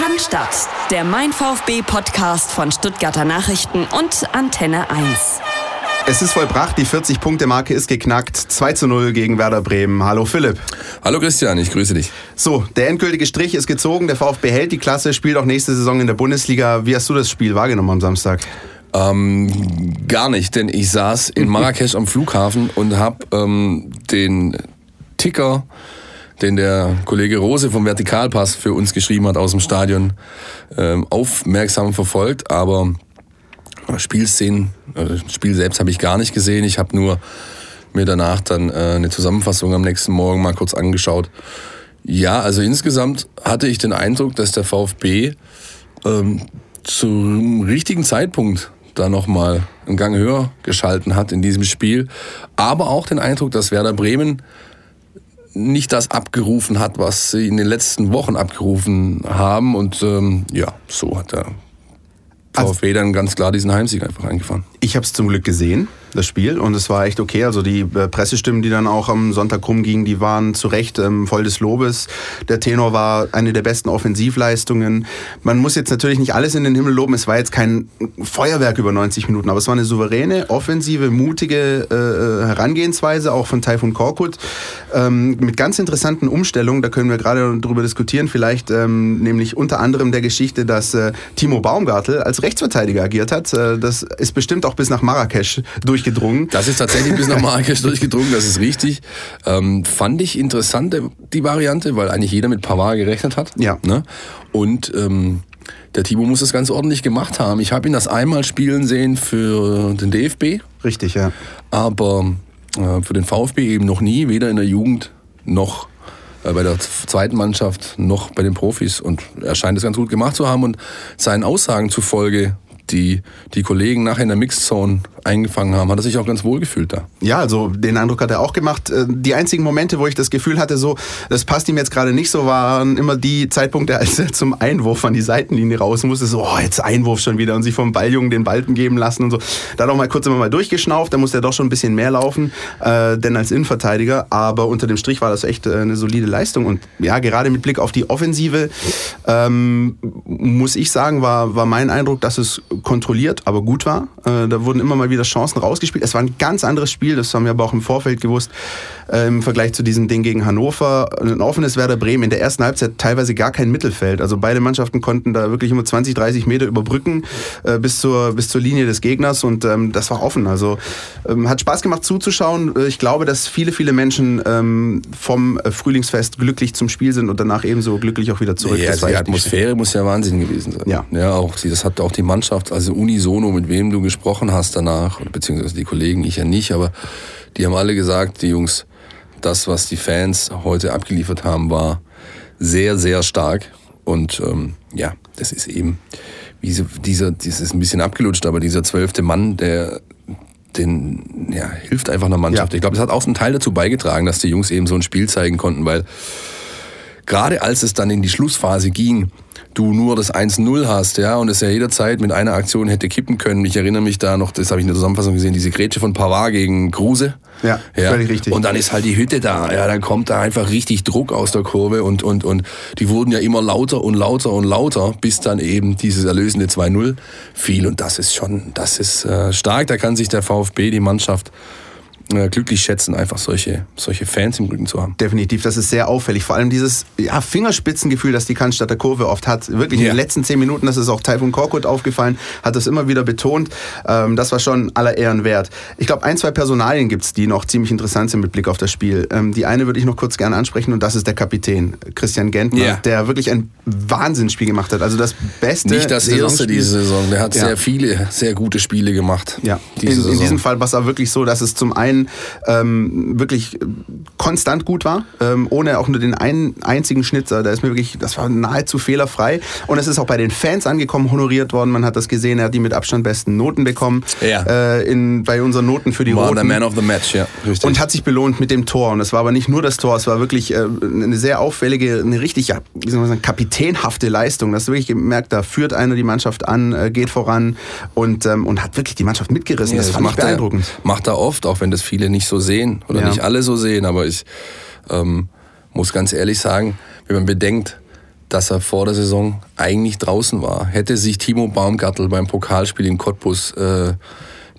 Cannstatt, der Mein VfB Podcast von Stuttgarter Nachrichten und Antenne 1. Es ist vollbracht, die 40-Punkte-Marke ist geknackt. 2 zu 0 gegen Werder Bremen. Hallo Philipp. Hallo Christian, ich grüße dich. So, der endgültige Strich ist gezogen. Der VfB hält die Klasse, spielt auch nächste Saison in der Bundesliga. Wie hast du das Spiel wahrgenommen am Samstag? Ähm, gar nicht, denn ich saß in Marrakesch am Flughafen und habe ähm, den Ticker, den der Kollege Rose vom Vertikalpass für uns geschrieben hat aus dem Stadion, ähm, aufmerksam verfolgt. Aber Spielszenen, also Spiel selbst habe ich gar nicht gesehen. Ich habe nur mir danach dann äh, eine Zusammenfassung am nächsten Morgen mal kurz angeschaut. Ja, also insgesamt hatte ich den Eindruck, dass der VfB ähm, zum richtigen Zeitpunkt da nochmal einen Gang höher geschalten hat in diesem Spiel. Aber auch den Eindruck, dass Werder Bremen nicht das abgerufen hat, was sie in den letzten Wochen abgerufen haben. Und ähm, ja, so hat der VfB also, dann ganz klar diesen Heimsieg einfach eingefahren. Ich habe es zum Glück gesehen das Spiel und es war echt okay. Also die äh, Pressestimmen, die dann auch am Sonntag rumgingen, die waren zu Recht ähm, voll des Lobes. Der Tenor war eine der besten Offensivleistungen. Man muss jetzt natürlich nicht alles in den Himmel loben. Es war jetzt kein Feuerwerk über 90 Minuten, aber es war eine souveräne, offensive, mutige äh, äh, Herangehensweise auch von Taifun Korkut ähm, mit ganz interessanten Umstellungen. Da können wir gerade drüber diskutieren. Vielleicht ähm, nämlich unter anderem der Geschichte, dass äh, Timo Baumgartel als Rechtsverteidiger agiert hat. Äh, das ist bestimmt auch bis nach Marrakesch durch durchgedrungen. Das ist tatsächlich bis nach Marrakesch durchgedrungen, das ist richtig. Ähm, fand ich interessant, die Variante, weil eigentlich jeder mit Pavard gerechnet hat. Ja. Ne? Und ähm, der Timo muss das ganz ordentlich gemacht haben. Ich habe ihn das einmal spielen sehen für den DFB. Richtig, ja. Aber äh, für den VfB eben noch nie, weder in der Jugend noch äh, bei der zweiten Mannschaft noch bei den Profis. Und er scheint es ganz gut gemacht zu haben und seinen Aussagen zufolge die die Kollegen nachher in der Mixzone eingefangen haben, hat er sich auch ganz wohl gefühlt da. Ja, also den Eindruck hat er auch gemacht. Äh, die einzigen Momente, wo ich das Gefühl hatte, so, das passt ihm jetzt gerade nicht so, waren immer die Zeitpunkte, als er zum Einwurf an die Seitenlinie raus musste. So, oh, jetzt Einwurf schon wieder und sich vom Balljungen den Balken geben lassen und so. Da hat auch mal kurz immer mal durchgeschnauft, da musste er doch schon ein bisschen mehr laufen, äh, denn als Innenverteidiger. Aber unter dem Strich war das echt äh, eine solide Leistung. Und ja, gerade mit Blick auf die Offensive, ähm, muss ich sagen, war, war mein Eindruck, dass es kontrolliert, aber gut war. Äh, da wurden immer mal wieder Chancen rausgespielt. Es war ein ganz anderes Spiel, das haben wir aber auch im Vorfeld gewusst, äh, im Vergleich zu diesem Ding gegen Hannover. Ein offenes Werder Bremen in der ersten Halbzeit teilweise gar kein Mittelfeld. Also beide Mannschaften konnten da wirklich immer 20, 30 Meter überbrücken äh, bis, zur, bis zur Linie des Gegners und ähm, das war offen. Also ähm, hat Spaß gemacht zuzuschauen. Ich glaube, dass viele, viele Menschen ähm, vom Frühlingsfest glücklich zum Spiel sind und danach ebenso glücklich auch wieder zurück. Ja, also die Atmosphäre muss ja Wahnsinn gewesen sein. Ja. ja auch, das hat auch die Mannschaft also unisono, mit wem du gesprochen hast danach, beziehungsweise die Kollegen, ich ja nicht, aber die haben alle gesagt, die Jungs, das, was die Fans heute abgeliefert haben, war sehr, sehr stark. Und ähm, ja, das ist eben, wie so, dieser, das ist ein bisschen abgelutscht, aber dieser zwölfte Mann, der den ja, hilft einfach einer Mannschaft. Ja. Ich glaube, das hat auch einen Teil dazu beigetragen, dass die Jungs eben so ein Spiel zeigen konnten, weil gerade als es dann in die Schlussphase ging, du nur das 1-0 hast, ja, und es ja jederzeit mit einer Aktion hätte kippen können. Ich erinnere mich da noch, das habe ich in der Zusammenfassung gesehen, diese Grätsche von Pavard gegen Kruse. Ja, ja, völlig richtig. Und dann ist halt die Hütte da, ja, dann kommt da einfach richtig Druck aus der Kurve und, und, und die wurden ja immer lauter und lauter und lauter, bis dann eben dieses erlösende 2-0 fiel. Und das ist schon, das ist äh, stark, da kann sich der VfB, die Mannschaft, glücklich schätzen, einfach solche, solche Fans im Rücken zu haben. Definitiv, das ist sehr auffällig. Vor allem dieses ja, Fingerspitzengefühl, das die Cannstatter Kurve oft hat. Wirklich ja. in den letzten zehn Minuten, das ist auch Taifun Korkut aufgefallen, hat das immer wieder betont. Ähm, das war schon aller Ehren wert. Ich glaube, ein, zwei Personalien gibt es, die noch ziemlich interessant sind mit Blick auf das Spiel. Ähm, die eine würde ich noch kurz gerne ansprechen und das ist der Kapitän, Christian Gentner, ja. der wirklich ein Wahnsinnsspiel gemacht hat. Also das beste. Nicht das erste diese Saison. Der hat sehr viele, sehr gute Spiele gemacht. Ja, in, in, diesem Fall war es auch wirklich so, dass es zum einen ähm, wirklich konstant gut war, ähm, ohne auch nur den einen einzigen Schnitzer. Da ist mir wirklich, das war nahezu fehlerfrei. Und es ist auch bei den Fans angekommen, honoriert worden. Man hat das gesehen, er hat die mit Abstand besten Noten bekommen. Ja. Äh, in, bei unseren Noten für die war Roten. der Man of the Match, ja. Richtig. Und hat sich belohnt mit dem Tor. Und es war aber nicht nur das Tor, es war wirklich äh, eine sehr auffällige, eine richtig, ja, wie soll man sagen, kapitänhafte Leistung. Das wirklich gemerkt, da führt einer die Mannschaft an, äh, geht voran und, ähm, und hat wirklich die Mannschaft mitgerissen. Ja, das, das ich beeindruckend. Er, macht er oft, auch wenn das viele nicht so sehen oder ja. nicht alle so sehen, aber ich ähm, muss ganz ehrlich sagen, wenn man bedenkt, dass er vor der Saison eigentlich draußen war. Hätte sich Timo Baumgartel beim Pokalspiel in Cottbus äh,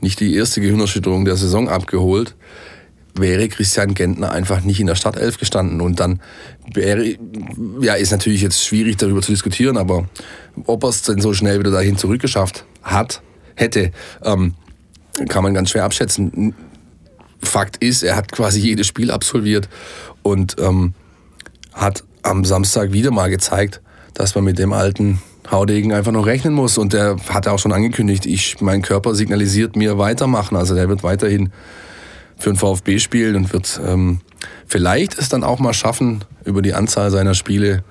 nicht die erste Gehirnerschütterung der Saison abgeholt, wäre Christian Gentner einfach nicht in der Startelf gestanden. Und dann wäre, ja, ist natürlich jetzt schwierig darüber zu diskutieren, aber ob er es denn so schnell wieder dahin zurückgeschafft hat, hätte, ähm, kann man ganz schwer abschätzen. Fakt ist, er hat quasi jedes Spiel absolviert und ähm, hat am Samstag wieder mal gezeigt, dass man mit dem alten Haudegen einfach noch rechnen muss. Und der hat auch schon angekündigt, ich, mein Körper signalisiert mir weitermachen. Also der wird weiterhin für den VfB spielen und wird ähm, vielleicht es dann auch mal schaffen, über die Anzahl seiner Spiele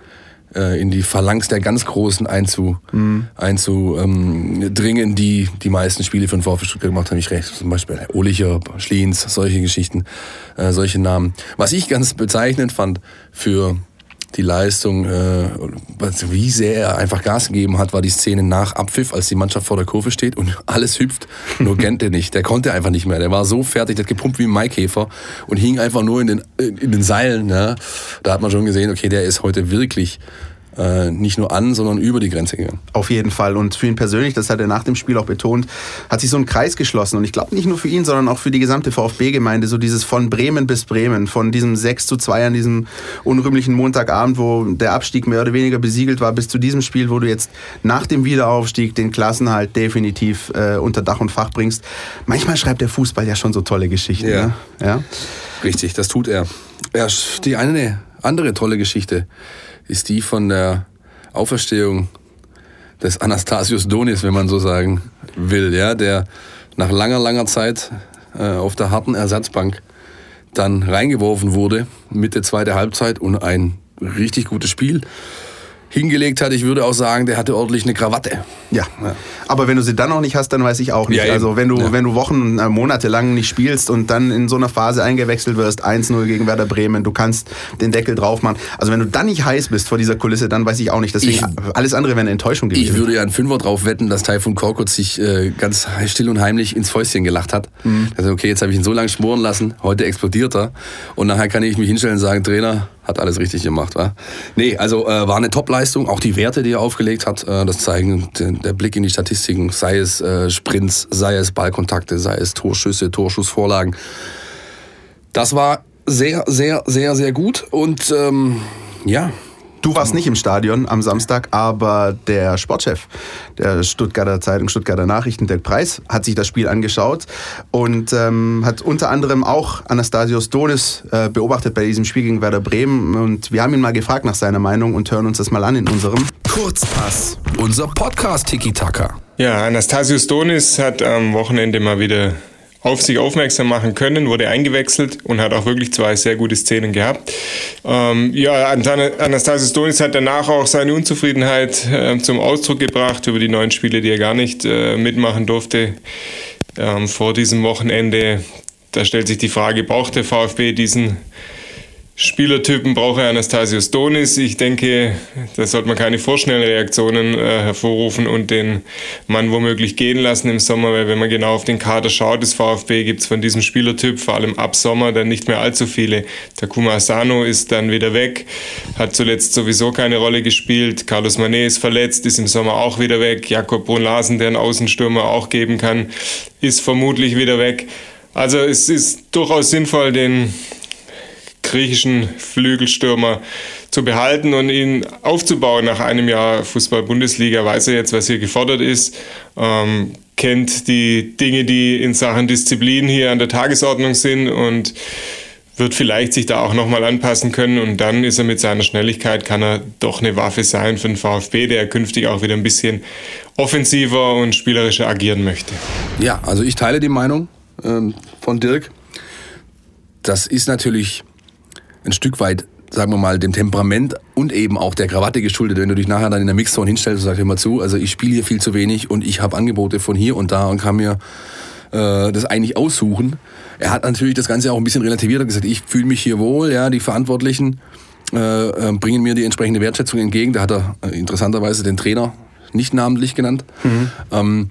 äh, in die Phalanx der ganz Großen einzu, mhm. einzudringen, die die meisten Spiele für den VfB Stuttgart gemacht haben. Ich recht, zum Beispiel Olicher, Schliens, solche Geschichten, äh, solche Namen. Was ich ganz bezeichnend fand für die Leistung, äh, wie sehr er einfach Gas gegeben hat, war die Szene nach Abpfiff, als die Mannschaft vor der Kurve steht und alles hüpft, nur Gente nicht. Der konnte einfach nicht mehr. Der war so fertig, der hat gepumpt wie ein Maikäfer und hing einfach nur in den, in den Seilen. Ja. Da hat man schon gesehen, okay, der ist heute wirklich äh, nicht nur an, sondern über die Grenze gegangen. Auf jeden Fall. Und für ihn persönlich, das hat er nach dem Spiel auch betont, hat sich so ein Kreis geschlossen. Und ich glaube nicht nur für ihn, sondern auch für die gesamte VfB-Gemeinde. So dieses von Bremen bis Bremen, von diesem 6 zu 2 an diesem unrühmlichen Montagabend, wo der Abstieg mehr oder weniger besiegelt war, bis zu diesem Spiel, wo du jetzt nach dem Wiederaufstieg den Klassenhalt definitiv äh, unter Dach und Fach bringst. Manchmal schreibt der Fußball ja schon so tolle Geschichten. Ja. Ne? ja? Richtig, das tut er. Ja, die eine andere tolle Geschichte ist die von der Auferstehung des Anastasius Donis, wenn man so sagen will, ja, der nach langer, langer Zeit äh, auf der harten Ersatzbank dann reingeworfen wurde, Mitte zweite Halbzeit und ein richtig gutes Spiel hingelegt hat. Ich würde auch sagen, der hatte ordentlich eine Krawatte. Ja. ja. Aber wenn du sie dann noch nicht hast, dann weiß ich auch nicht. Ja, also wenn du, ja. wenn du Wochen, äh, Monate lang nicht spielst und dann in so einer Phase eingewechselt wirst, 1-0 gegen Werder Bremen, du kannst den Deckel drauf machen. Also wenn du dann nicht heiß bist vor dieser Kulisse, dann weiß ich auch nicht. Deswegen ich, alles andere wäre eine Enttäuschung gewesen. Ich würde ja einen Fünfer drauf wetten, dass Taifun Korkut sich äh, ganz still und heimlich ins Fäustchen gelacht hat. Mhm. Also okay, jetzt habe ich ihn so lange schmoren lassen, heute explodiert er. Und nachher kann ich mich hinstellen und sagen, Trainer, hat alles richtig gemacht, wa? Nee, also äh, war eine Top-Leistung. Auch die Werte, die er aufgelegt hat, äh, das zeigen den, der Blick in die Statistiken, sei es äh, Sprints, sei es Ballkontakte, sei es Torschüsse, Torschussvorlagen. Das war sehr, sehr, sehr, sehr gut und ähm, ja, Du warst nicht im Stadion am Samstag, aber der Sportchef der Stuttgarter Zeitung, Stuttgarter Nachrichten, Dirk Preis, hat sich das Spiel angeschaut und ähm, hat unter anderem auch Anastasios Donis äh, beobachtet bei diesem Spiel gegen Werder Bremen. Und wir haben ihn mal gefragt nach seiner Meinung und hören uns das mal an in unserem Kurzpass, unser Podcast Tiki Taka. Ja, Anastasios Donis hat am Wochenende mal wieder auf sich aufmerksam machen können, wurde eingewechselt und hat auch wirklich zwei sehr gute Szenen gehabt. Ähm, ja, Anastasios Donis hat danach auch seine Unzufriedenheit äh, zum Ausdruck gebracht über die neuen Spiele, die er gar nicht äh, mitmachen durfte ähm, vor diesem Wochenende. Da stellt sich die Frage, braucht der VfB diesen Spielertypen brauche Anastasios Donis. Ich denke, da sollte man keine vorschnellen Reaktionen äh, hervorrufen und den Mann womöglich gehen lassen im Sommer, weil wenn man genau auf den Kader schaut des VfB, gibt es von diesem Spielertyp vor allem ab Sommer dann nicht mehr allzu viele. Takuma Asano ist dann wieder weg, hat zuletzt sowieso keine Rolle gespielt. Carlos Manet ist verletzt, ist im Sommer auch wieder weg. Jakob Brunlasen, der einen Außenstürmer auch geben kann, ist vermutlich wieder weg. Also es ist durchaus sinnvoll, den griechischen Flügelstürmer zu behalten und ihn aufzubauen nach einem Jahr Fußball-Bundesliga. Weiß er jetzt, was hier gefordert ist, ähm, kennt die Dinge, die in Sachen Disziplin hier an der Tagesordnung sind und wird vielleicht sich da auch nochmal anpassen können und dann ist er mit seiner Schnelligkeit, kann er doch eine Waffe sein für den VfB, der künftig auch wieder ein bisschen offensiver und spielerischer agieren möchte. Ja, also ich teile die Meinung ähm, von Dirk. Das ist natürlich ein Stück weit, sagen wir mal, dem Temperament und eben auch der Krawatte geschuldet. Wenn du dich nachher dann in der Mixzone hinstellst und sagst, immer zu, also ich spiele hier viel zu wenig und ich habe Angebote von hier und da und kann mir äh, das eigentlich aussuchen. Er hat natürlich das Ganze auch ein bisschen relativiert und gesagt, ich fühle mich hier wohl, ja, die Verantwortlichen äh, äh, bringen mir die entsprechende Wertschätzung entgegen. Da hat er äh, interessanterweise den Trainer nicht namentlich genannt. Mhm. Ähm,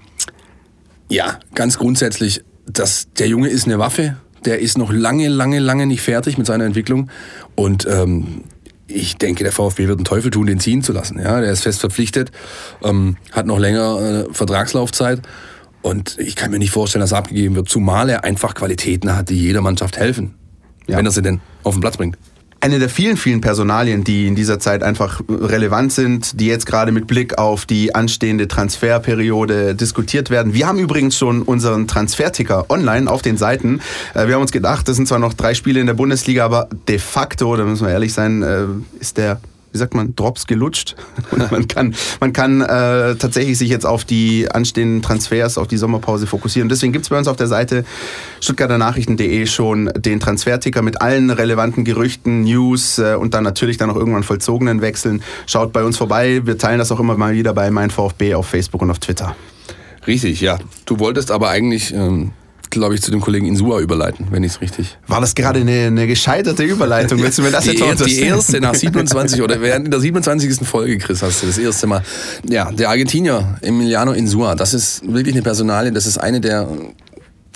ja, ganz grundsätzlich, das, der Junge ist eine Waffe, der ist noch lange, lange, lange nicht fertig mit seiner Entwicklung. Und ähm, ich denke, der VfB wird einen Teufel tun, den ziehen zu lassen. Ja, der ist fest verpflichtet, ähm, hat noch länger äh, Vertragslaufzeit und ich kann mir nicht vorstellen, dass er abgegeben wird, zumal er einfach Qualitäten hat, die jeder Mannschaft helfen, ja. wenn er sie denn auf den Platz bringt eine der vielen, vielen Personalien, die in dieser Zeit einfach relevant sind, die jetzt gerade mit Blick auf die anstehende Transferperiode diskutiert werden. Wir haben übrigens schon unseren Transferticker online auf den Seiten. Äh, wir haben uns gedacht, das sind zwar noch drei Spiele in der Bundesliga, aber de facto, da müssen wir ehrlich sein, äh, ist der wie sagt man, Drops gelutscht. Und man kann, man kann äh, tatsächlich sich jetzt auf die anstehenden Transfers, auf die Sommerpause fokussieren. Deswegen gibt es bei uns auf der Seite stuttgarternachrichten.de schon den Transferticker mit allen relevanten Gerüchten, News äh, und dann natürlich dann auch irgendwann vollzogenen Wechseln. Schaut bei uns vorbei. Wir teilen das auch immer mal wieder bei mein VfB auf Facebook und auf Twitter. Richtig, ja. Du wolltest aber eigentlich ähm, glaube ich, zu dem Kollegen Insua überleiten, wenn ich es richtig. War das gerade eine, eine gescheiterte Überleitung? Willst du mir das die, jetzt Die erste nach 27 oder während in der 27. Folge, Chris, hast du das erste Mal. Ja, der Argentinier Emiliano Insua, das ist wirklich eine Personalie, das ist eine der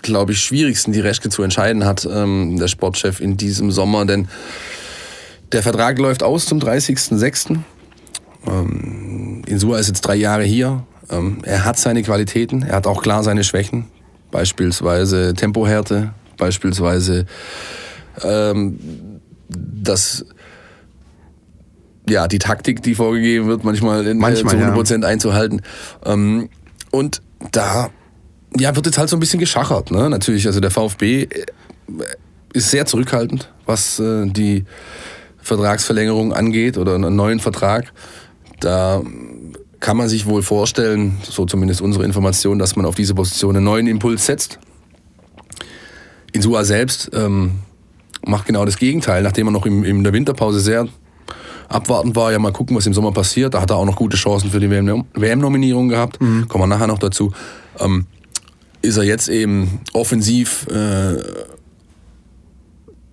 glaube ich, schwierigsten, die Reschke zu entscheiden hat, ähm, der Sportchef in diesem Sommer, denn der Vertrag läuft aus zum 30.06. Ähm, Insua ist jetzt drei Jahre hier. Ähm, er hat seine Qualitäten, er hat auch klar seine Schwächen beispielsweise Tempohärte, beispielsweise ähm, das ja, die Taktik, die vorgegeben wird, manchmal, in, manchmal äh, zu 100% ja. einzuhalten. Ähm, und da ja, wird jetzt halt so ein bisschen geschachert. Ne? Natürlich, also der VfB äh, ist sehr zurückhaltend, was äh, die Vertragsverlängerung angeht oder einen neuen Vertrag. Da kann man sich wohl vorstellen, so zumindest unsere Information, dass man auf diese Position einen neuen Impuls setzt. Insua selbst ähm, macht genau das Gegenteil, nachdem er noch im, in der Winterpause sehr abwartend war, ja mal gucken, was im Sommer passiert. Da hat er auch noch gute Chancen für die WM-Nominierung gehabt. Mhm. Kommen wir nachher noch dazu. Ähm, ist er jetzt eben offensiv äh,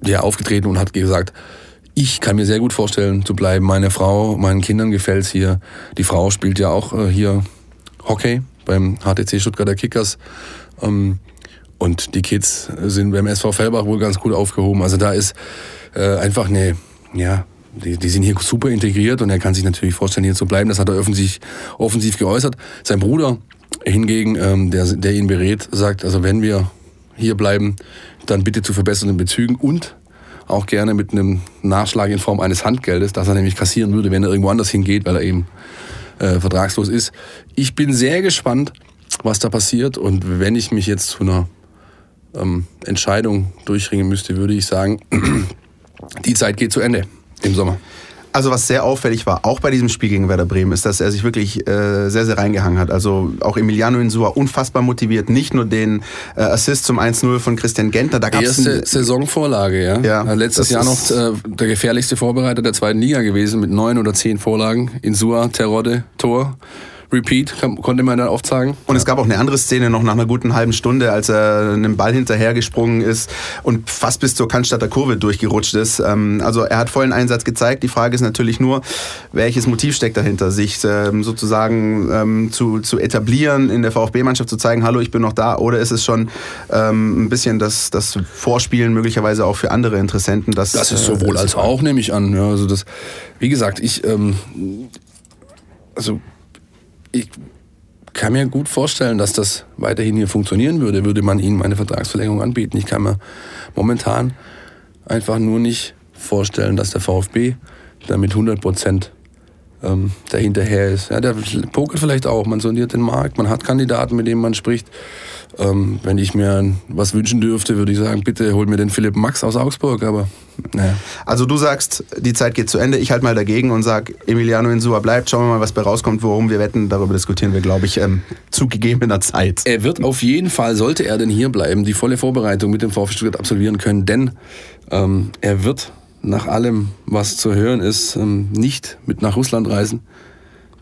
ja, aufgetreten und hat gesagt, ich kann mir sehr gut vorstellen zu bleiben. Meine Frau, meinen Kindern gefällt es hier. Die Frau spielt ja auch äh, hier Hockey beim HTC Stuttgarter Kickers. Ähm, und die Kids sind beim SV Fellbach wohl ganz gut aufgehoben. Also da ist äh, einfach eine, ja, die, die sind hier super integriert und er kann sich natürlich vorstellen, hier zu bleiben. Das hat er offensiv, offensiv geäußert. Sein Bruder hingegen, ähm, der, der ihn berät, sagt, also wenn wir hier bleiben, dann bitte zu verbessernden Bezügen und auch gerne mit einem Nachschlag in Form eines Handgeldes, das er nämlich kassieren würde, wenn er irgendwo anders hingeht, weil er eben äh, vertragslos ist. Ich bin sehr gespannt, was da passiert und wenn ich mich jetzt zu einer ähm, Entscheidung durchringen müsste, würde ich sagen, die Zeit geht zu Ende im Sommer. Also was sehr auffällig war, auch bei diesem Spiel gegen Werder Bremen, ist, dass er sich wirklich äh, sehr, sehr reingehangen hat. Also auch Emiliano Insua unfassbar motiviert. Nicht nur den äh, Assist zum 1-0 von Christian Gentner. Da gab's Erste Saisonvorlage, ja. ja Letztes Jahr noch äh, der gefährlichste Vorbereiter der zweiten Liga gewesen mit neun oder zehn Vorlagen. Insua, Terodde, Tor. Repeat konnte man dann oft sagen. Und es gab auch eine andere Szene noch nach einer guten halben Stunde, als er einem Ball hinterhergesprungen ist und fast bis zur Cannstatter Kurve durchgerutscht ist. Ähm, also er hat vollen Einsatz gezeigt. Die Frage ist natürlich nur, welches Motiv steckt dahinter, sich ähm, sozusagen ähm, zu, zu etablieren, in der VfB-Mannschaft zu zeigen, hallo, ich bin noch da, oder ist es schon ein bisschen das, das Vorspielen möglicherweise auch für andere Interessenten? Das, das ist sowohl äh, als auch, nehme ich an. Ja, also das, wie gesagt, ich, ähm, also ich kann mir gut vorstellen, dass das weiterhin hier funktionieren würde, würde man ihnen meine Vertragsverlängerung anbieten. Ich kann mir momentan einfach nur nicht vorstellen, dass der VfB damit 100 Prozent ähm, dahinterher ist. Ja, der pokert vielleicht auch, man sondiert den Markt, man hat Kandidaten, mit denen man spricht. Ähm, wenn ich mir was wünschen dürfte, würde ich sagen, bitte hol mir den Philipp Max aus Augsburg, aber naja. Also du sagst, die Zeit geht zu Ende, ich halte mal dagegen und sage, Emiliano Insua bleibt, schauen wir mal, was bei rauskommt, worum wir wetten, darüber diskutieren wir, glaube ich, ähm, zu gegebener Zeit. Er wird auf jeden Fall, sollte er denn hier bleiben, die volle Vorbereitung mit dem VfB Stuttgart absolvieren können, denn ähm, er wird nach allem, was zu hören ist, ähm, nicht mit nach Russland reisen.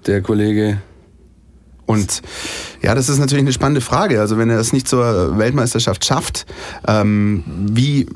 Der Kollege Und ja, das ist natürlich eine spannende Frage. Also wenn er es nicht zur Weltmeisterschaft schafft, ähm, wie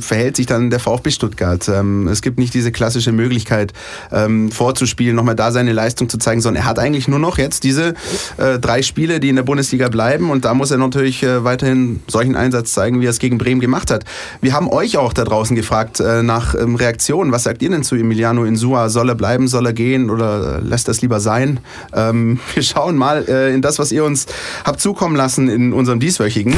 verhält sich dann der VfB Stuttgart? Ähm, es gibt nicht diese klassische Möglichkeit, ähm, vorzuspielen, nochmal da seine Leistung zu zeigen, sondern er hat eigentlich nur noch jetzt diese äh, drei Spiele, die in der Bundesliga bleiben und da muss er natürlich äh, weiterhin solchen Einsatz zeigen, wie er es gegen Bremen gemacht hat. Wir haben euch auch da draußen gefragt äh, nach ähm, Reaktionen. Was sagt ihr denn zu Emiliano Insua? Soll er bleiben, soll er gehen oder äh, lässt es lieber sein? Ähm, wir schauen mal mal äh, in das, was ihr uns habt zukommen lassen in unserem dieswöchigen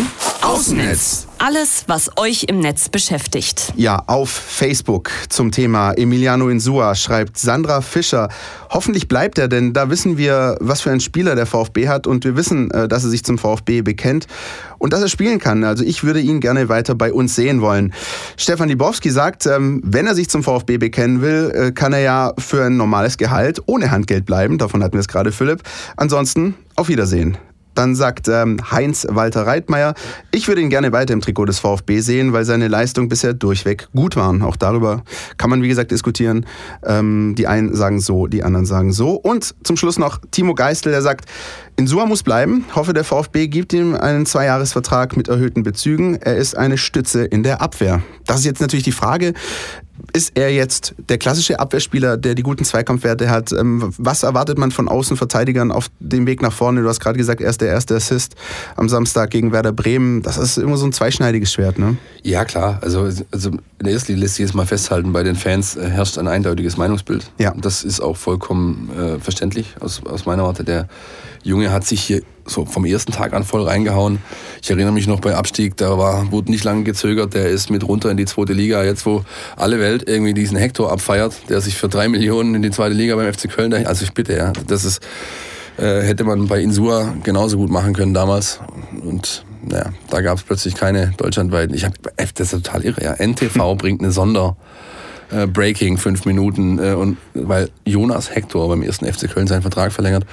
Außennetz. Alles, was euch im Netz beschäftigt. Ja, auf Facebook zum Thema Emiliano Insua schreibt Sandra Fischer. Hoffentlich bleibt er, denn da wissen wir, was für ein Spieler der VfB hat und wir wissen, äh, dass er sich zum VfB bekennt und dass er spielen kann. Also ich würde ihn gerne weiter bei uns sehen wollen. Stefan Libowski sagt, ähm, wenn er sich zum VfB bekennen will, äh, kann er ja für ein normales Gehalt ohne Handgeld bleiben. Davon hatten wir es gerade, Philipp. Ansonsten auf Wiedersehen. Dann sagt ähm, Heinz-Walter Reitmeier, ich würde ihn gerne weiter im Trikot des VfB sehen, weil seine Leistungen bisher durchweg gut waren. Auch darüber kann man, wie gesagt, diskutieren. Ähm, die einen sagen so, die anderen sagen so. Und zum Schluss noch Timo Geistel, der sagt, Insua muss bleiben. Hoffe, der VfB gibt ihm einen Zweijahresvertrag mit erhöhten Bezügen. Er ist eine Stütze in der Abwehr. Das ist jetzt natürlich die Frage. Ist er jetzt der klassische Abwehrspieler, der die guten Zweikampfwerte hat? Ähm, was erwartet man von Außenverteidigern auf dem Weg nach vorne? Du hast gerade gesagt, er ist der erste Assist am Samstag gegen Werder Bremen. Das ist immer so ein zweischneidiges Schwert, ne? Ja, klar. Also, also in der ersten Linie lässt sich jetzt mal festhalten, bei den Fans äh, herrscht ein eindeutiges Meinungsbild. Ja. Das ist auch vollkommen äh, verständlich aus, aus meiner Warte. Der Junge hat sich hier so vom ersten Tag an voll reingehauen. Ich erinnere mich noch bei Abstieg, da war, wurde nicht lange gezögert, der ist mit runter in die zweite Liga. Jetzt, wo alle Welt irgendwie diesen Hector abfeiert, der sich für drei Millionen in die zweite Liga beim FC Köln, also ich bitte, ja, das ist, äh, hätte man bei Insua genauso gut machen können damals. Und naja, da gab es plötzlich keine deutschlandweiten. Ich hab, das ist total irre, ja. NTV bringt eine Sonder äh, Breaking fünf Minuten äh, und weil Jonas Hector beim ersten FC Köln seinen Vertrag verlängert.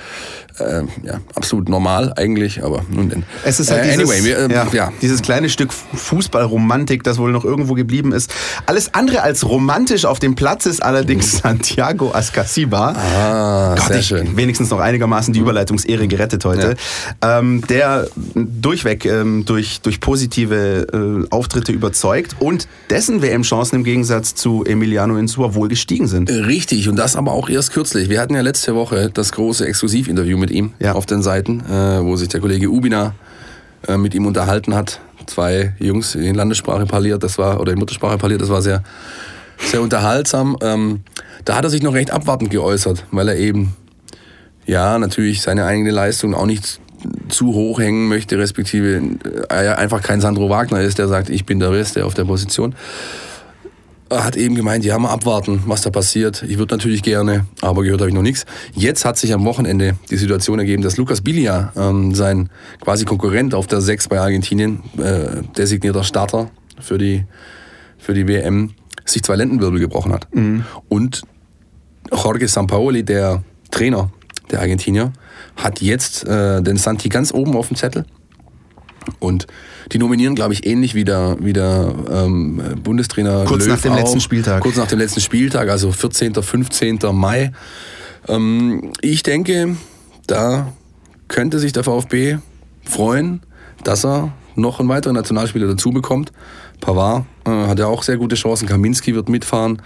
Äh, ja, absolut normal eigentlich, aber nun denn. Es ist halt äh, dieses, anyway, wir, äh, ja, ja. dieses kleine Stück Fußballromantik, das wohl noch irgendwo geblieben ist. Alles andere als romantisch auf dem Platz ist allerdings mhm. Santiago Ascasiba. Ah, Gott, sehr schön. Wenigstens noch einigermaßen die mhm. Überleitungsehre gerettet heute. Ja. Ähm, der durchweg ähm, durch, durch positive äh, Auftritte überzeugt und dessen WM-Chancen im Gegensatz zu Emil Emiliano Insua wohl gestiegen sind. Richtig, und das aber auch erst kürzlich. Wir hatten ja letzte Woche das große Exklusivinterview mit ihm ja. auf den Seiten, äh, wo sich der Kollege Ubina äh, mit ihm unterhalten hat. Zwei Jungs in Landessprache parliert, das war, oder in Muttersprache parliert, das war sehr, sehr unterhaltsam. Ähm, da hat er sich noch recht abwartend geäußert, weil er eben, ja, natürlich seine eigene Leistung auch nicht zu hoch hängen möchte, respektive äh, einfach kein Sandro Wagner ist, der sagt, ich bin der Beste auf der Position hat eben gemeint, ja, mal abwarten, was da passiert. Ich würde natürlich gerne, aber gehört habe ich noch nichts. Jetzt hat sich am Wochenende die Situation ergeben, dass Lukas Bilia, ähm, sein quasi Konkurrent auf der 6 bei Argentinien, äh, designierter Starter für die, für die WM, sich zwei Lendenwirbel gebrochen hat. Mhm. Und Jorge Sampaoli, der Trainer der Argentinier, hat jetzt äh, den Santi ganz oben auf dem Zettel. Und die nominieren, glaube ich, ähnlich wie der, wie der ähm, Bundestrainer. Kurz Löw nach dem auch. letzten Spieltag. Kurz nach dem letzten Spieltag, also 14., 15. Mai. Ähm, ich denke, da könnte sich der VfB freuen, dass er noch einen weiteren Nationalspieler dazu bekommt. Pavard äh, hat ja auch sehr gute Chancen. Kaminski wird mitfahren.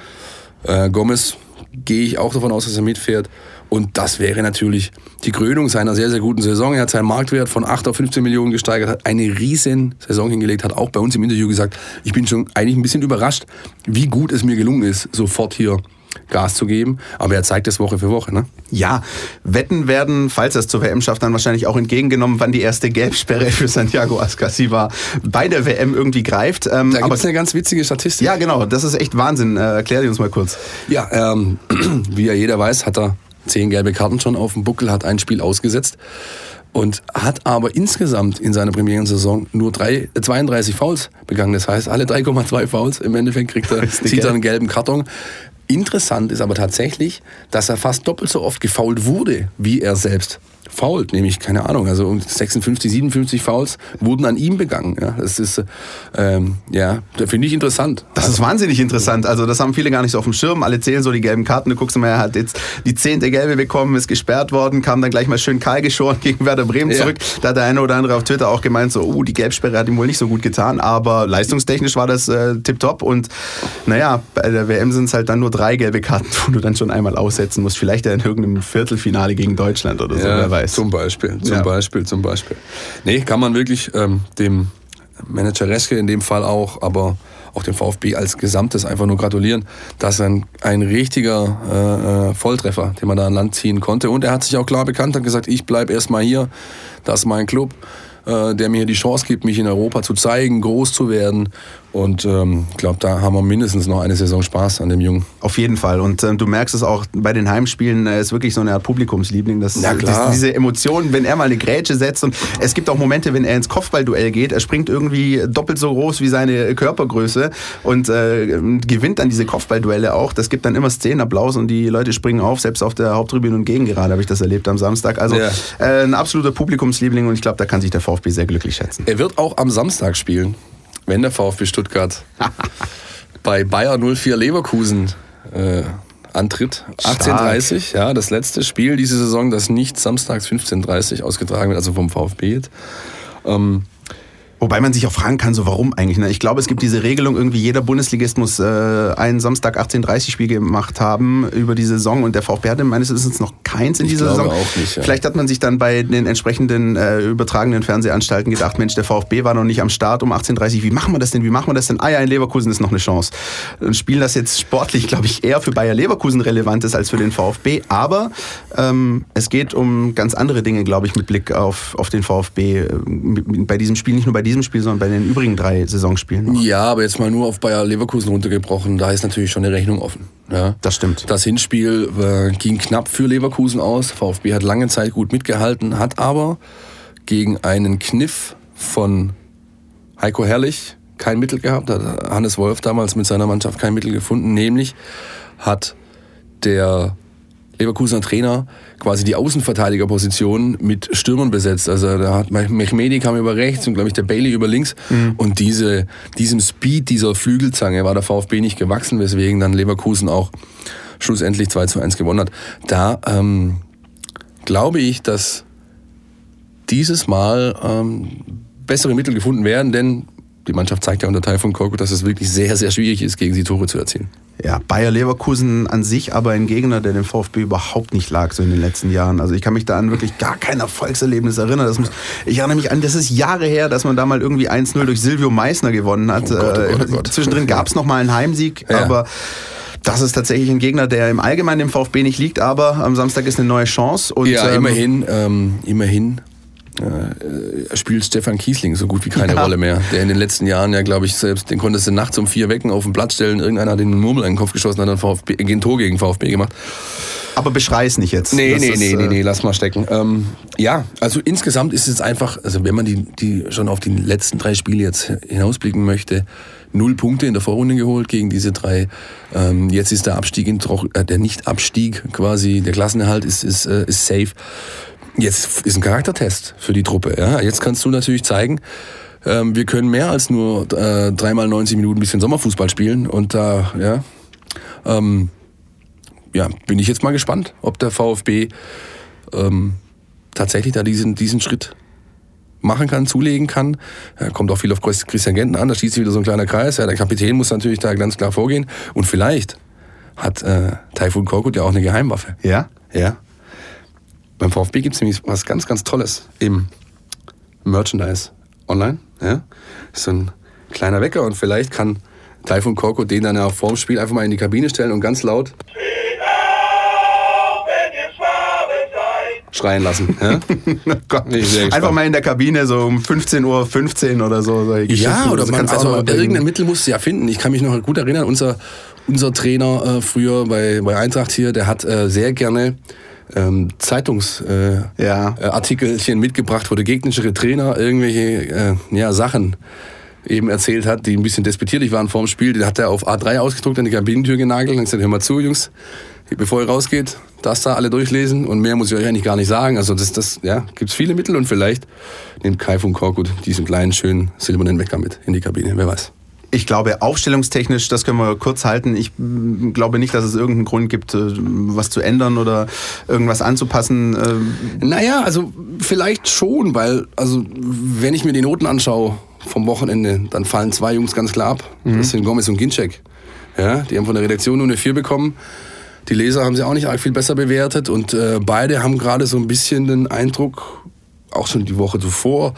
Äh, Gomez gehe ich auch davon aus, dass er mitfährt. Und das wäre natürlich die Krönung seiner sehr, sehr guten Saison. Er hat seinen Marktwert von 8 auf 15 Millionen gesteigert, hat eine riesen Saison hingelegt, hat auch bei uns im Interview gesagt, ich bin schon eigentlich ein bisschen überrascht, wie gut es mir gelungen ist, sofort hier Gas zu geben. Aber er zeigt es Woche für Woche. Ne? Ja, Wetten werden, falls er es zur WM schafft, dann wahrscheinlich auch entgegengenommen, wann die erste Gelbsperre für Santiago Ascasiba bei der WM irgendwie greift. Ähm, da gibt es eine ganz witzige Statistik. Ja, genau. Das ist echt Wahnsinn. Äh, erklär die uns mal kurz. Ja, ähm, wie ja jeder weiß, hat er zehn gelbe Karten schon auf dem Buckel, hat ein Spiel ausgesetzt und hat aber insgesamt in seiner Premierensaison nur drei, 32 äh, Fouls begangen. Das heißt, alle 3,2 Fouls im Endeffekt kriegt er, zieht er einen gelben Karton. Interessant ist aber tatsächlich, dass er fast doppelt so oft gefault wurde, wie er selbst fault, nämlich, keine Ahnung, also 56, 57 Fouls wurden an ihm begangen. Ja, das ist, ähm, ja, finde ich interessant. Das ist wahnsinnig interessant. Also das haben viele gar nicht so auf dem Schirm. Alle zählen so die gelben Karten. Du guckst mal, er hat jetzt die zehnte gelbe bekommen, ist gesperrt worden, kam dann gleich mal schön kahl geschoren gegen Werder Bremen ja. zurück. Da hat der eine oder andere auf Twitter auch gemeint, so, uh, die Gelbsperre hat ihm wohl nicht so gut getan, aber leistungstechnisch war das äh, tipptopp und naja, bei der WM sind es halt dann nur drei gelbe Karten, wo du dann schon einmal aussetzen musst. Vielleicht ja in irgendeinem Viertelfinale gegen Deutschland oder so, ja, weiß. Zum Beispiel, zum ja. Beispiel, zum Beispiel. Nee, kann man wirklich ähm, dem Manager Reske in dem Fall auch, aber auch dem VfB als Gesamtes einfach nur gratulieren. Das ist ein, ein richtiger äh, äh, Volltreffer, den man da an Land ziehen konnte. Und er hat sich auch klar bekannt, hat gesagt, ich bleibe erstmal hier, das ist mein Club äh, der mir die Chance gibt, mich in Europa zu zeigen, groß zu werden. Und ähm, ich glaube, da haben wir mindestens noch eine Saison Spaß an dem Jungen. Auf jeden Fall. Und äh, du merkst es auch bei den Heimspielen, er ist wirklich so eine Art Publikumsliebling. Das, ja, klar. diese Emotionen, wenn er mal eine Grätsche setzt. Und es gibt auch Momente, wenn er ins Kopfballduell geht, er springt irgendwie doppelt so groß wie seine Körpergröße und äh, gewinnt dann diese Kopfballduelle auch. Das gibt dann immer Szenenapplaus und die Leute springen auf, selbst auf der Haupttribüne und gegen gerade habe ich das erlebt am Samstag. Also ja. äh, ein absoluter Publikumsliebling und ich glaube, da kann sich der VfB sehr glücklich schätzen. Er wird auch am Samstag spielen wenn der VfB Stuttgart bei Bayer 04 Leverkusen äh, antritt. 18.30 ja, das letzte Spiel diese Saison, das nicht samstags 15.30 ausgetragen wird, also vom VfB jetzt. Ähm, Wobei man sich auch fragen kann, so warum eigentlich. Ne? Ich glaube, es gibt diese Regelung, irgendwie jeder Bundesligist muss äh, einen Samstag 18.30 Spiel gemacht haben über die Saison und der VfB hatte meines Wissens noch keins in dieser Saison. Auch nicht, ja. Vielleicht hat man sich dann bei den entsprechenden äh, übertragenen Fernsehanstalten gedacht, Mensch, der VfB war noch nicht am Start um 18.30 wie machen wir das denn? Wie machen wir das denn? Ah ja, in Leverkusen ist noch eine Chance. Ein Spiel, das jetzt sportlich, glaube ich, eher für Bayer Leverkusen relevant ist als für den VfB, aber ähm, es geht um ganz andere Dinge, glaube ich, mit Blick auf, auf den VfB. Äh, bei diesem Spiel, nicht nur bei diesem Spiel, sondern bei den übrigen drei Saisonspielen. Noch. Ja, aber jetzt mal nur auf Bayer Leverkusen runtergebrochen, da ist natürlich schon eine Rechnung offen. Ja. Das stimmt. Das Hinspiel äh, ging knapp für Leverkusen aus. VfB hat lange Zeit gut mitgehalten, hat aber gegen einen Kniff von Heiko Herrlich kein Mittel gehabt. Hat Hannes Wolf damals mit seiner Mannschaft kein Mittel gefunden. Nämlich hat der Leverkusener Trainer quasi die Außenverteidigerposition mit Stürmern besetzt. Also da hat Mehmedi kam über rechts und glaube ich der Bailey über links. Mhm. Und diese, diesem Speed dieser Flügelzange war der VfB nicht gewachsen, weswegen dann Leverkusen auch schlussendlich 2 zu 1 gewonnen hat. Da ähm, glaube ich, dass dieses Mal ähm, bessere Mittel gefunden werden, denn die Mannschaft zeigt ja unter Teil von Korko, dass es wirklich sehr, sehr schwierig ist, gegen sie Tore zu erzielen. Ja, Bayer Leverkusen an sich aber ein Gegner, der dem VfB überhaupt nicht lag, so in den letzten Jahren. Also ich kann mich da an wirklich gar kein Erfolgserlebnis erinnern. Das muss, ich erinnere mich an, das ist Jahre her, dass man da mal irgendwie 1-0 durch Silvio Meissner gewonnen hat. Oh Gott, oh Gott, oh Gott. Zwischendrin gab es noch mal einen Heimsieg, ja. aber das ist tatsächlich ein Gegner, der im Allgemeinen dem VfB nicht liegt, aber am Samstag ist eine neue Chance. Und, ja, ähm, immerhin, ähm, immerhin äh, spielt Stefan Kiesling so gut wie keine ja. Rolle mehr. Der in den letzten Jahren ja, glaube ich, selbst, den konntest du nachts um vier wecken, auf den Platz stellen, irgendeiner hat den Murmel in den Kopf geschossen, hat dann VfB, ein Tor gegen VfB gemacht. Aber beschrei es nicht jetzt. Nee, das nee, ist, nee, nee, nee, lass mal stecken. Ähm, ja, also insgesamt ist es einfach, also wenn man die, die schon auf die letzten drei Spiele jetzt hinausblicken möchte, null Punkte in der Vorrunde geholt gegen diese drei. Ähm, jetzt ist der Abstieg in äh, der Nicht-Abstieg quasi, der Klassenerhalt ist, ist, äh, ist safe. Jetzt ist ein Charaktertest für die Truppe. Ja? Jetzt kannst du natürlich zeigen, ähm, wir können mehr als nur äh, dreimal 90 Minuten ein bisschen Sommerfußball spielen. Und da, ja, ähm, ja, bin ich jetzt mal gespannt, ob der VfB ähm, tatsächlich da diesen, diesen Schritt machen kann, zulegen kann. Ja, kommt auch viel auf Christian Genten an, da schließt sich wieder so ein kleiner Kreis. Ja, der Kapitän muss natürlich da ganz klar vorgehen. Und vielleicht hat äh, Taifun Korkut ja auch eine Geheimwaffe. Ja? Ja. Beim VfB gibt es nämlich was ganz, ganz Tolles im Merchandise online. Ja? So ein kleiner Wecker und vielleicht kann Taifun Korko den dann ja vorm Spiel einfach mal in die Kabine stellen und ganz laut schreien lassen. Ja? oh einfach mal in der Kabine so um 15.15 Uhr 15 oder so. Ja, oder man, also irgendein Mittel muss es ja finden. Ich kann mich noch gut erinnern, unser, unser Trainer äh, früher bei, bei Eintracht hier, der hat äh, sehr gerne ähm, Zeitungsartikelchen äh, ja. äh, mitgebracht, wo der gegnerische Trainer irgendwelche äh, ja, Sachen eben erzählt hat, die ein bisschen despektierlich waren vor dem Spiel, die hat er auf A3 ausgedruckt, an die Kabinentür genagelt und gesagt, hör mal zu, Jungs, bevor ihr rausgeht, das da alle durchlesen und mehr muss ich euch eigentlich gar nicht sagen. Also das, das ja, gibt es viele Mittel und vielleicht nimmt Kai von Korkut diesen kleinen, schönen silbernen Wecker mit in die Kabine, wer weiß. Ich glaube, aufstellungstechnisch, das können wir kurz halten. Ich mm, glaube nicht, dass es irgendeinen Grund gibt, äh, was zu ändern oder irgendwas anzupassen. Äh. Naja, also vielleicht schon, weil, also wenn ich mir die Noten anschaue vom Wochenende, dann fallen zwei Jungs ganz klar ab. Mhm. Das sind Gomez und Ginczek. Ja, die haben von der Redaktion nur eine 4 bekommen. Die Leser haben sie auch nicht arg viel besser bewertet und äh, beide haben gerade so ein bisschen den Eindruck, auch schon die Woche zuvor,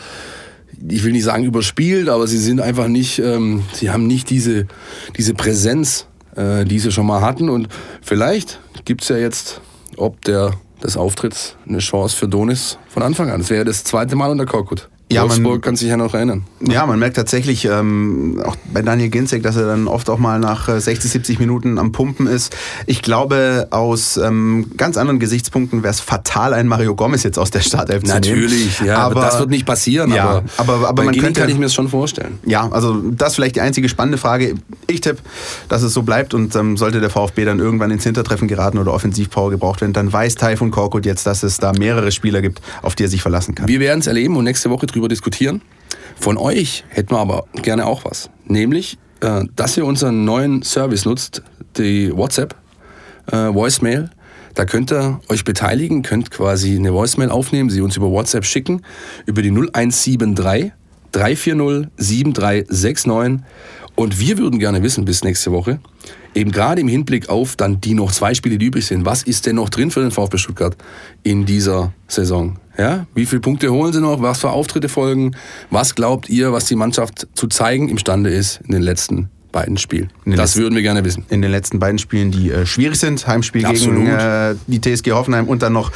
ich will nicht sagen überspielt, aber sie sind einfach nicht, ähm, sie haben nicht diese, diese Präsenz, äh, die sie schon mal hatten. Und vielleicht gibt es ja jetzt, ob der des Auftritts, eine Chance für Donis von Anfang an. Das wäre das zweite Mal unter Korkut. Ja, Wolfsburg man, kann sich ja noch erinnern. Ja, man merkt tatsächlich ähm, auch bei Daniel Ginzek, dass er dann oft auch mal nach 60, äh, 70 Minuten am Pumpen ist. Ich glaube, aus ähm, ganz anderen Gesichtspunkten wäre es fatal, einen Mario Gomez jetzt aus der Startelf zu nehmen. Natürlich, ja, aber das wird nicht passieren. Ja, aber, aber, aber man Gini könnte, kann ich mir das schon vorstellen. Ja, also das ist vielleicht die einzige spannende Frage. Ich tippe, dass es so bleibt und ähm, sollte der VfB dann irgendwann ins Hintertreffen geraten oder Offensivpower gebraucht werden, dann weiß Taifun Korkut jetzt, dass es da mehrere Spieler gibt, auf die er sich verlassen kann. Wir werden es erleben und nächste Woche drüber diskutieren. Von euch hätten wir aber gerne auch was. Nämlich, äh, dass ihr unseren neuen Service nutzt, die WhatsApp, äh, Voicemail. Da könnt ihr euch beteiligen, könnt quasi eine Voicemail aufnehmen, sie uns über WhatsApp schicken, über die 0173 340 7369. Und wir würden gerne wissen bis nächste Woche, eben gerade im Hinblick auf dann die noch zwei Spiele, die übrig sind, was ist denn noch drin für den VfB Stuttgart in dieser Saison? Ja, wie viele Punkte holen sie noch? Was für Auftritte folgen? Was glaubt ihr, was die Mannschaft zu zeigen imstande ist in den letzten beiden Spielen? Das letzten, würden wir gerne wissen. In den letzten beiden Spielen, die äh, schwierig sind. Heimspiel Absolut. gegen äh, die TSG Hoffenheim und dann noch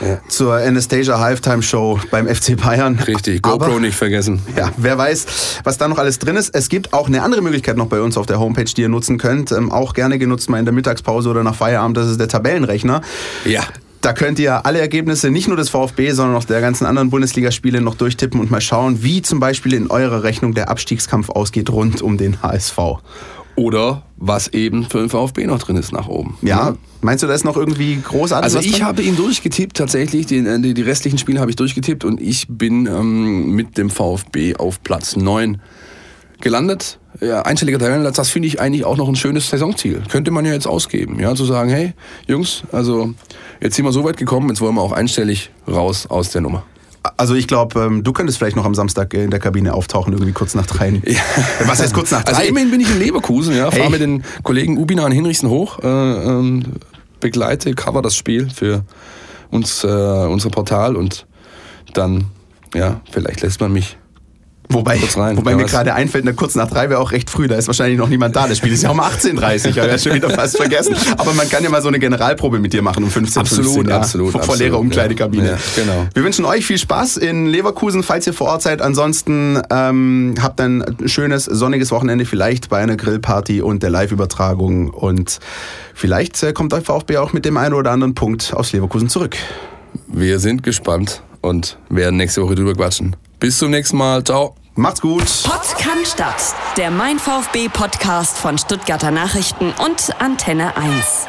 ja. zur Anastasia Halftime Show beim FC Bayern. Richtig, GoPro Aber, nicht vergessen. Ja, wer weiß, was da noch alles drin ist. Es gibt auch eine andere Möglichkeit noch bei uns auf der Homepage, die ihr nutzen könnt. Ähm, auch gerne genutzt mal in der Mittagspause oder nach Feierabend. Das ist der Tabellenrechner. Ja. Da könnt ihr alle Ergebnisse, nicht nur des VfB, sondern auch der ganzen anderen Bundesligaspiele noch durchtippen und mal schauen, wie zum Beispiel in eurer Rechnung der Abstiegskampf ausgeht rund um den HSV. Oder was eben für den VfB noch drin ist nach oben. Ja, meinst du, da ist noch irgendwie großartig? Also ich drin? habe ihn durchgetippt, tatsächlich. Die, äh, die, die restlichen Spiele habe ich durchgetippt und ich bin ähm, mit dem VfB auf Platz 9 gelandet. Ja, einstelliger Tabellenplatz, das finde ich eigentlich auch noch ein schönes Saisonziel. Könnte man ja jetzt ausgeben, ja, zu sagen, hey, Jungs, also jetzt sind wir so weit gekommen, jetzt wollen wir auch einstellig raus aus der Nummer. Also ich glaube, ähm, du könntest vielleicht noch am Samstag in der Kabine auftauchen, irgendwie kurz nach drei. Ja. Was heißt kurz nach also drei? Also immerhin bin ich in Leverkusen, ja, fahre hey. mit den Kollegen Ubina und Hinrichsen hoch, äh, ähm, begleite, cover das Spiel für uns, äh, unser Portal und dann, ja, vielleicht lässt man mich Wobei, rein, wobei mir gerade einfällt, kurz nach drei wäre auch recht früh, da ist wahrscheinlich noch niemand da. Das Spiel ist ja um 18.30 Uhr, ich habe schon wieder fast vergessen. Aber man kann ja mal so eine Generalprobe mit dir machen um 15 Absolut, 15, ja, absolut. Vor absolut, leerer Umkleidekabine. Ja, genau. Wir wünschen euch viel Spaß in Leverkusen, falls ihr vor Ort seid. Ansonsten ähm, habt ein schönes, sonniges Wochenende, vielleicht bei einer Grillparty und der Live-Übertragung. Und vielleicht äh, kommt der VfB auch mit dem einen oder anderen Punkt aus Leverkusen zurück. Wir sind gespannt und werden nächste Woche drüber quatschen. Bis zum nächsten Mal. Ciao. Macht's gut. Podcast statt. Der Mein VfB Podcast von Stuttgarter Nachrichten und Antenne 1.